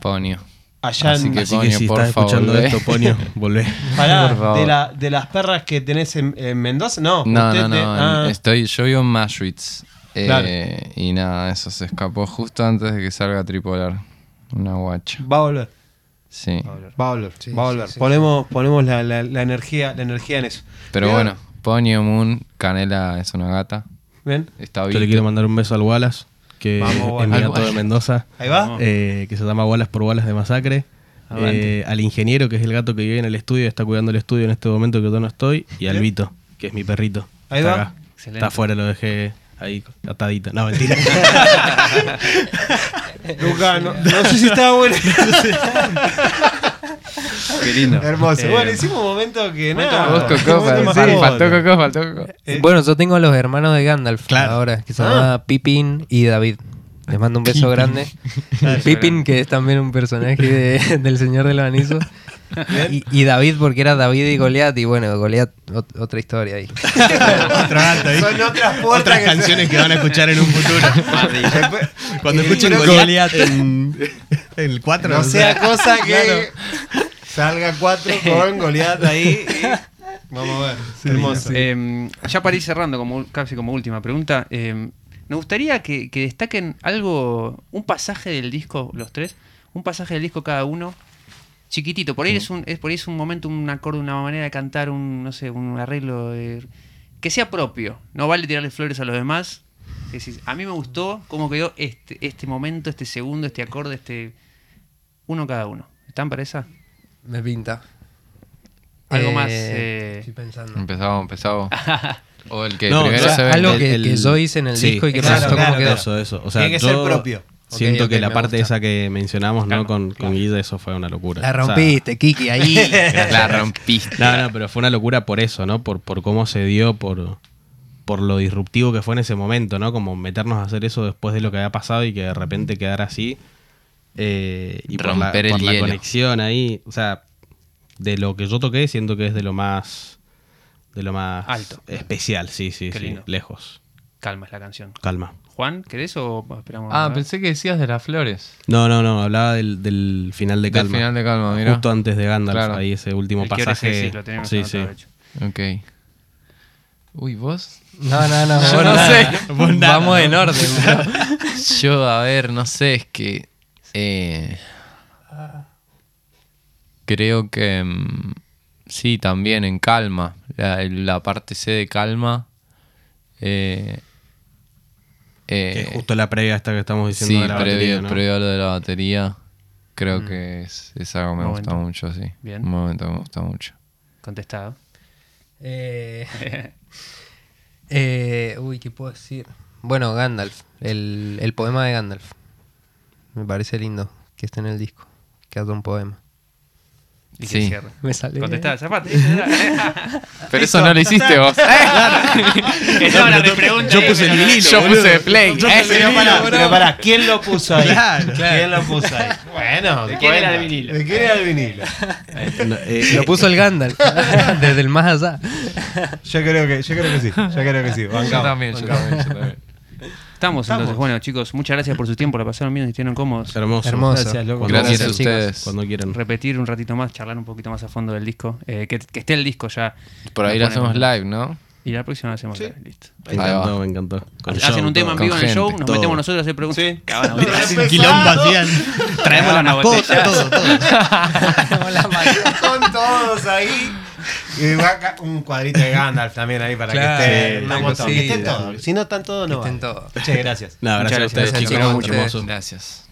Ponio. Allá Así en. que- Así que si por estás favor, escuchando volvé. esto, Ponio, [laughs] volvé. Pará, por favor. de, la, de las perras que tenés en, en Mendoza, no. No, usted no, no. te- ah, Estoy, yo vivo en Mashwitz. eh, Claro. Y nada, eso se escapó justo antes de que salga a tripolar. Una guacha. Va a volver. Sí. Va a volver. Sí, va a volver. sí, ponemos ponemos la, la- la energía, la energía en eso. Pero Bien. bueno, Ponio Moon, Canela es una gata. ¿Ven? Está Yo bien. le quiero mandar un beso al Wallace, que Vamos, es mi Wallace. gato de Mendoza, Ahí va. Eh, que se llama Wallace por Wallace de Masacre. Eh, al ingeniero, que es el gato que vive en el estudio, está cuidando el estudio en este momento que yo no estoy. Y al. Vito, que es mi perrito. Ahí Está va. acá. Excelente. Está afuera, lo dejé ahí atadito. No, mentira. [laughs] Luca, no, no sé si estaba bueno. [laughs] [laughs] [laughs] Qué lindo. Hermoso. Eh, bueno, hicimos un momento que nada. Vos, Ah, Coco, faltó. [laughs] Coco, faltó Coco. Eh, Bueno, yo tengo a los hermanos de Gandalf Claro. ahora, que se Ah. llama Pippin y David. Les mando un beso grande. [laughs] Pippin, que es también un personaje de- del Señor de los Anillos. Y, y David, porque era David y Goliat. Y bueno, Goliat, ot- otra historia ahí. [laughs] Otro ahí. Son otras puertas Otras que canciones que van a escuchar en un futuro. Después- Cuando Eh, escuchen Goliath en en [laughs] el 4. No sea cosa que salga cuatro con Goliath ahí. y- Vamos a ver. Hermoso. Eh, ya para ir cerrando, como, casi como última pregunta, eh, me gustaría que, que destaquen algo, un pasaje del disco, los tres, un pasaje del disco cada uno, chiquitito. Por ahí, es, un, es, por ahí es un momento, un acorde, una manera de cantar, un, no sé, un arreglo de- que sea propio. No vale tirarle flores a los demás. Es decir, a mí me gustó cómo quedó este, este momento, este segundo, este acorde, este... Uno cada uno. ¿Están para esa? Me pinta. Algo Eh, más... eh, Estoy pensando. Empezamos, empezamos. [laughs] O el que No, primero o sea, se ve. algo el- que, el- que yo hice en el sí, disco y que claro, me gustó claro, cómo quedó. Eso, eso. O sea, Tiene que yo ser propio. Siento que la parte gusta. esa que mencionamos, Claro, ¿no? Con, claro. con Guille, eso fue una locura. La O sea, rompiste, Kiki, ahí. [laughs] La rompiste. No, no, pero fue una locura por eso, ¿no? Por, por cómo se dio, por, por lo disruptivo que fue en ese momento, ¿no? Como meternos a hacer eso después de lo que había pasado y que de repente quedara así. Eh, y por, la, Romper el por la conexión ahí. O sea, de lo que yo toqué, siento que es de lo más. De lo más Alto. especial, sí, sí, Qué sí. lindo. Lejos. Calma es la canción. Calma. Juan, ¿querés o esperamos? Ah, pensé que decías de las flores. No, no, no, hablaba del, del final de Del Calma. final de Calma, mira. Justo antes de Gandalf, Claro. ahí ese último El que pasaje. sí, sí, lo tenemos sí, sí. Ok. Uy, ¿vos? No, no, no. [laughs] Yo no sé. Vamos en orden, bro. [laughs] Yo, a ver, no sé, es que. eh, creo que. mm, sí, también en calma. La, la parte C de calma. eh, eh, Que es justo la previa esta que estamos diciendo sí, de la previo, batería, ¿no? previo a lo de la batería. Creo que es, es algo que me Momento. gusta mucho, sí. Bien. Un momento que me gusta mucho. Contestado. Eh, [laughs] eh, uy, ¿qué puedo decir? Bueno, Gandalf. El, el poema de Gandalf. Me parece lindo que esté en el disco. Que haga un poema. Y que Sí. cierre. Me sale. Contestado, zafate. [laughs] Pero eso no lo hiciste vos. [laughs] Que [laughs] no, la repregunta Yo puse el vinilo. Yo boludo. puse play. Yo Eh, puse el Pero vinilo, pará, bro. pero pará, ¿quién lo puso ahí? Claro, ¿Quién lo puso ahí? Bueno, ¿De quién era el vinilo? ¿De quién era el vinilo? No, eh, Lo puso el Gandalf. desde el más allá. Yo creo que, yo creo que sí. Yo creo que sí. Yo también, yo también. Estamos, Estamos. entonces. Bueno, chicos, muchas gracias por su tiempo. La pasaron bien estuvieron cómodos. hermoso. Hermoso. Gracias, loco. Cuando Gracias a quieran, chicos. ustedes. Cuando quieran. Repetir un ratito más, charlar un poquito más a fondo del disco. Eh, que, que esté el disco ya. Por ahí lo hacemos live, ¿no? Y la próxima la hacemos Sí. listo. Me Ahí va. encantó, me encantó. Con Hacen show, un tema en vivo en el show, nos todo. metemos nosotros a hacer preguntas. Sí. [laughs] Gritar. Quilombo hacían. [laughs] Traemos la botella. todo, todo. [laughs] Con todos ahí. Y un cuadrito de Gandalf también ahí para Claro, que esté. sí, una. Que estén todos. Si no están todos, no. estén vale. todos. Che, gracias. No, Muchas gracias a ustedes, gracias, chicos. Gracias.